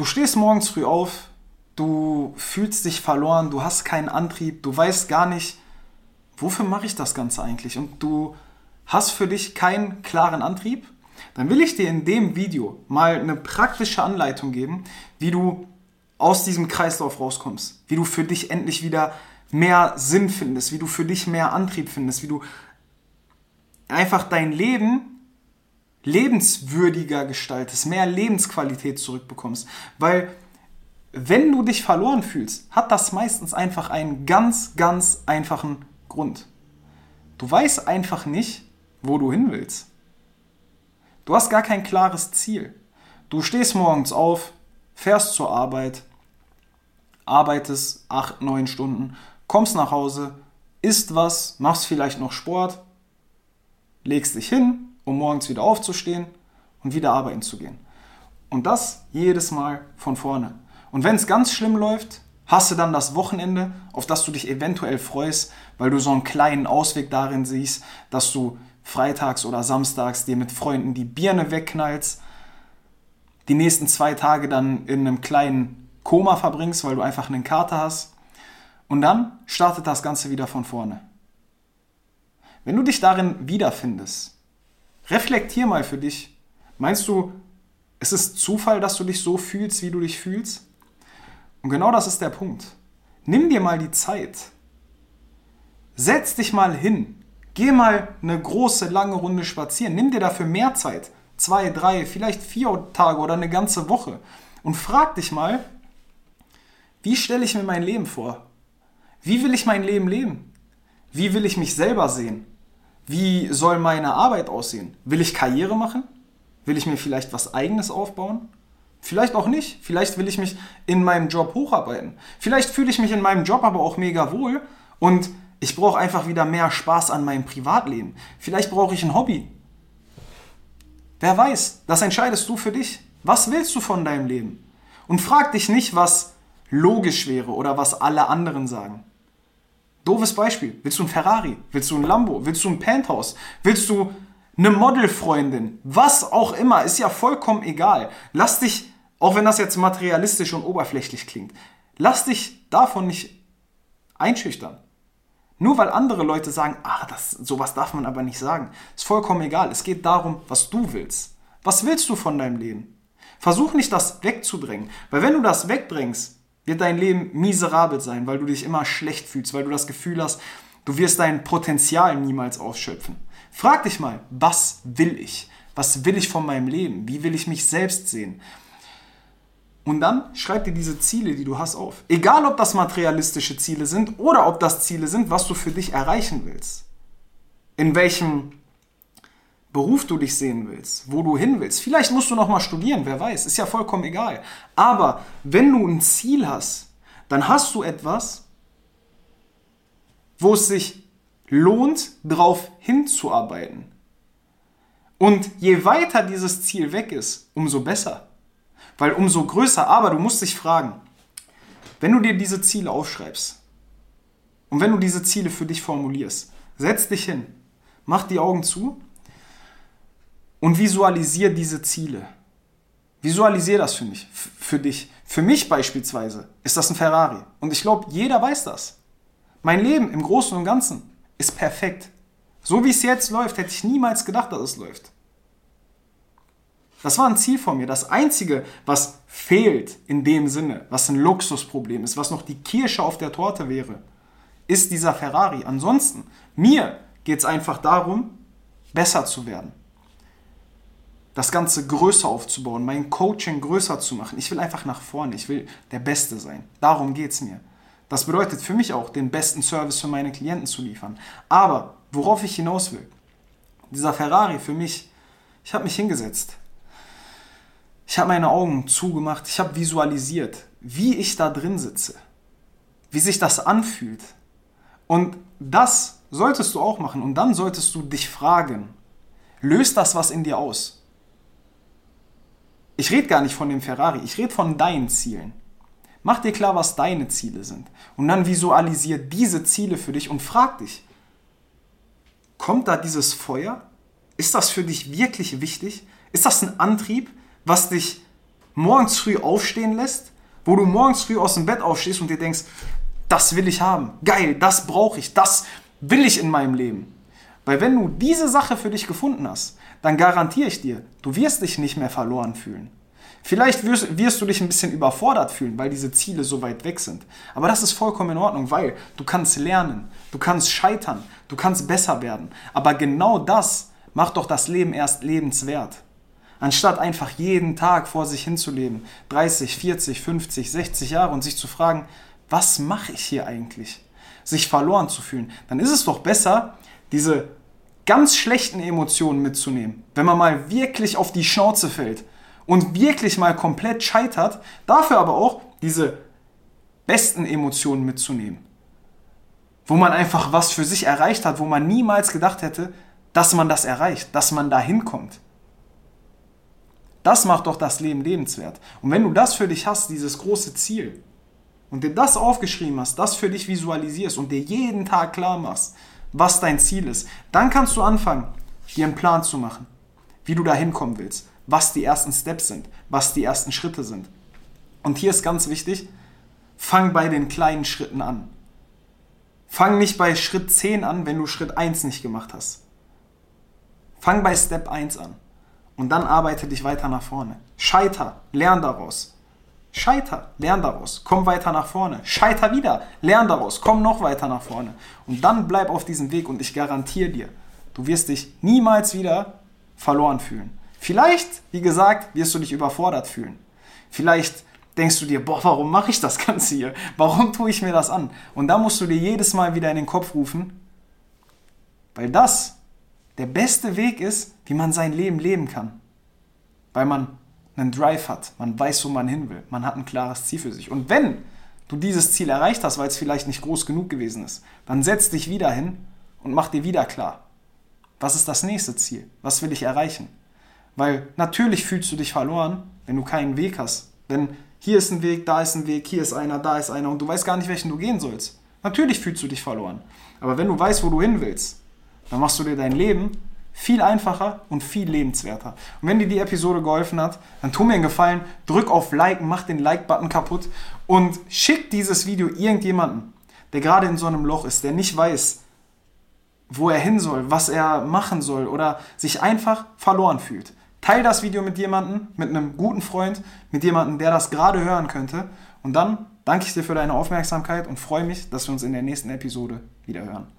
Du stehst morgens früh auf, du fühlst dich verloren, du hast keinen Antrieb, du weißt gar nicht, wofür mache ich das Ganze eigentlich? Und du hast für dich keinen klaren Antrieb, dann will ich dir in dem Video mal eine praktische Anleitung geben, wie du aus diesem Kreislauf rauskommst, wie du für dich endlich wieder mehr Sinn findest, wie du für dich mehr Antrieb findest, wie du einfach dein Leben lebenswürdiger gestaltest, mehr Lebensqualität zurückbekommst. Weil wenn du dich verloren fühlst, hat das meistens einfach einen ganz, ganz einfachen Grund. Du weißt einfach nicht, wo du hin willst. Du hast gar kein klares Ziel. Du stehst morgens auf, fährst zur Arbeit, arbeitest acht, neun Stunden, kommst nach Hause, isst was, machst vielleicht noch Sport, legst dich hin, um morgens wieder aufzustehen und wieder arbeiten zu gehen. Und das jedes Mal von vorne. Und wenn es ganz schlimm läuft, hast du dann das Wochenende, auf das du dich eventuell freust, weil du so einen kleinen Ausweg darin siehst, dass du freitags oder samstags dir mit Freunden die Birne wegknallst, die nächsten zwei Tage dann in einem kleinen Koma verbringst, weil du einfach einen Kater hast. Und dann startet das Ganze wieder von vorne. Wenn du dich darin wiederfindest, reflektier mal für dich. Meinst du, es ist Zufall, dass du dich so fühlst, wie du dich fühlst? Und genau das ist der Punkt. Nimm dir mal die Zeit. Setz dich mal hin. Geh mal eine große, lange Runde spazieren. Nimm dir dafür mehr Zeit. Zwei, drei, vielleicht vier Tage oder eine ganze Woche. Und frag dich mal, wie stelle ich mir mein Leben vor? Wie will ich mein Leben leben? Wie will ich mich selber sehen? Wie soll meine Arbeit aussehen? Will ich Karriere machen? Will ich mir vielleicht was eigenes aufbauen? Vielleicht auch nicht. Vielleicht will ich mich in meinem Job hocharbeiten. Vielleicht fühle ich mich in meinem Job aber auch mega wohl und ich brauche einfach wieder mehr Spaß an meinem Privatleben. Vielleicht brauche ich ein Hobby. Wer weiß, das entscheidest du für dich. Was willst du von deinem Leben? Und frag dich nicht, was logisch wäre oder was alle anderen sagen. Doofes Beispiel. Willst du ein Ferrari? Willst du ein Lambo? Willst du ein Penthouse? Willst du eine Modelfreundin? Was auch immer, ist ja vollkommen egal. Lass dich, auch wenn das jetzt materialistisch und oberflächlich klingt, lass dich davon nicht einschüchtern. Nur weil andere Leute sagen, ah, das, sowas darf man aber nicht sagen, ist vollkommen egal. Es geht darum, was du willst. Was willst du von deinem Leben? Versuch nicht, das wegzudrängen, weil wenn du das wegdrängst, wird dein Leben miserabel sein, weil du dich immer schlecht fühlst, weil du das Gefühl hast, du wirst dein Potenzial niemals ausschöpfen. Frag dich mal, was will ich? Was will ich von meinem Leben? Wie will ich mich selbst sehen? Und dann schreib dir diese Ziele, die du hast, auf. Egal, ob das materialistische Ziele sind oder ob das Ziele sind, was du für dich erreichen willst. In welchem Beruf du dich sehen willst, wo du hin willst. Vielleicht musst du noch mal studieren, wer weiß, ist ja vollkommen egal. Aber wenn du ein Ziel hast, dann hast du etwas, wo es sich lohnt, darauf hinzuarbeiten. Und je weiter dieses Ziel weg ist, umso besser. Weil umso größer, aber du musst dich fragen, wenn du dir diese Ziele aufschreibst und wenn du diese Ziele für dich formulierst, setz dich hin, mach die Augen zu und visualisier diese Ziele. Visualisier das für mich, für dich. Für mich beispielsweise ist das ein Ferrari. Und ich glaube, jeder weiß das. Mein Leben im Großen und Ganzen ist perfekt. So wie es jetzt läuft, hätte ich niemals gedacht, dass es läuft. Das war ein Ziel von mir. Das Einzige, was fehlt in dem Sinne, was ein Luxusproblem ist, was noch die Kirsche auf der Torte wäre, ist dieser Ferrari. Ansonsten, mir geht es einfach darum, besser zu werden das Ganze größer aufzubauen, mein Coaching größer zu machen. Ich will einfach nach vorne, ich will der Beste sein. Darum geht es mir. Das bedeutet für mich auch, den besten Service für meine Klienten zu liefern. Aber worauf ich hinaus will, dieser Ferrari für mich, ich habe mich hingesetzt. Ich habe meine Augen zugemacht, ich habe visualisiert, wie ich da drin sitze, wie sich das anfühlt. Und das solltest du auch machen. Und dann solltest du dich fragen, löst das was in dir aus? Ich rede gar nicht von dem Ferrari, ich rede von deinen Zielen. Mach dir klar, was deine Ziele sind. Und dann visualisier diese Ziele für dich und frag dich, kommt da dieses Feuer? Ist das für dich wirklich wichtig? Ist das ein Antrieb, was dich morgens früh aufstehen lässt, wo du morgens früh aus dem Bett aufstehst und dir denkst, das will ich haben, geil, das brauche ich, das will ich in meinem Leben. Weil wenn du diese Sache für dich gefunden hast, dann garantiere ich dir, du wirst dich nicht mehr verloren fühlen. Vielleicht wirst, wirst, du dich ein bisschen überfordert fühlen, weil diese Ziele so weit weg sind. Aber das ist vollkommen in Ordnung, weil du kannst lernen, du kannst scheitern, du kannst besser werden. Aber genau das macht doch das Leben erst lebenswert. Anstatt einfach jeden Tag vor sich hinzuleben, 30, 40, 50, 60 Jahre und sich zu fragen, was mache ich hier eigentlich? Sich verloren zu fühlen. Dann ist es doch besser, diese ganz schlechten Emotionen mitzunehmen. Wenn man mal wirklich auf die Schnauze fällt und wirklich mal komplett scheitert, dafür aber auch diese besten Emotionen mitzunehmen. Wo man einfach was für sich erreicht hat, wo man niemals gedacht hätte, dass man das erreicht, dass man da hinkommt. Das macht doch das Leben lebenswert. Und wenn du das für dich hast, dieses große Ziel, und dir das aufgeschrieben hast, das für dich visualisierst und dir jeden Tag klar machst, was dein Ziel ist, dann kannst du anfangen, dir einen Plan zu machen, wie du da hinkommen willst was die ersten Steps sind, was die ersten Schritte sind. Und hier ist ganz wichtig, fang bei den kleinen Schritten an. Fang nicht bei Schritt 10 an, wenn du Schritt 1 nicht gemacht hast. Fang bei Step 1 an und dann arbeite dich weiter nach vorne. Scheiter, lern daraus. Scheiter, lern daraus, komm weiter nach vorne. Scheiter wieder, lern daraus, komm noch weiter nach vorne. Und dann bleib auf diesem Weg und ich garantiere dir, du wirst dich niemals wieder verloren fühlen. Vielleicht, wie gesagt, wirst du dich überfordert fühlen. Vielleicht denkst du dir, boah, warum mache ich das Ganze hier? Warum tue ich mir das an? Und da musst du dir jedes Mal wieder in den Kopf rufen, weil das der beste Weg ist, wie man sein Leben leben kann. Weil man einen Drive hat, man weiß, wo man hin will, man hat ein klares Ziel für sich. Und wenn du dieses Ziel erreicht hast, weil es vielleicht nicht groß genug gewesen ist, dann setz dich wieder hin und mach dir wieder klar, was ist das nächste Ziel? Was will ich erreichen? Weil natürlich fühlst du dich verloren, wenn du keinen Weg hast. Denn hier ist ein Weg, da ist ein Weg, hier ist einer, da ist einer und du weißt gar nicht, welchen du gehen sollst. Natürlich fühlst du dich verloren. Aber wenn du weißt, wo du hin willst, dann machst du dir dein Leben viel einfacher und viel lebenswerter. Und wenn dir die Episode geholfen hat, dann tu mir einen Gefallen, drück auf Like, mach den Like-Button kaputt und schick dieses Video irgendjemanden, der gerade in so einem Loch ist, der nicht weiß, wo er hin soll, was er machen soll oder sich einfach verloren fühlt. Teil das Video mit jemandem, mit einem guten Freund, mit jemandem, der das gerade hören könnte. Und dann danke ich dir für deine Aufmerksamkeit und freue mich, dass wir uns in der nächsten Episode wieder hören.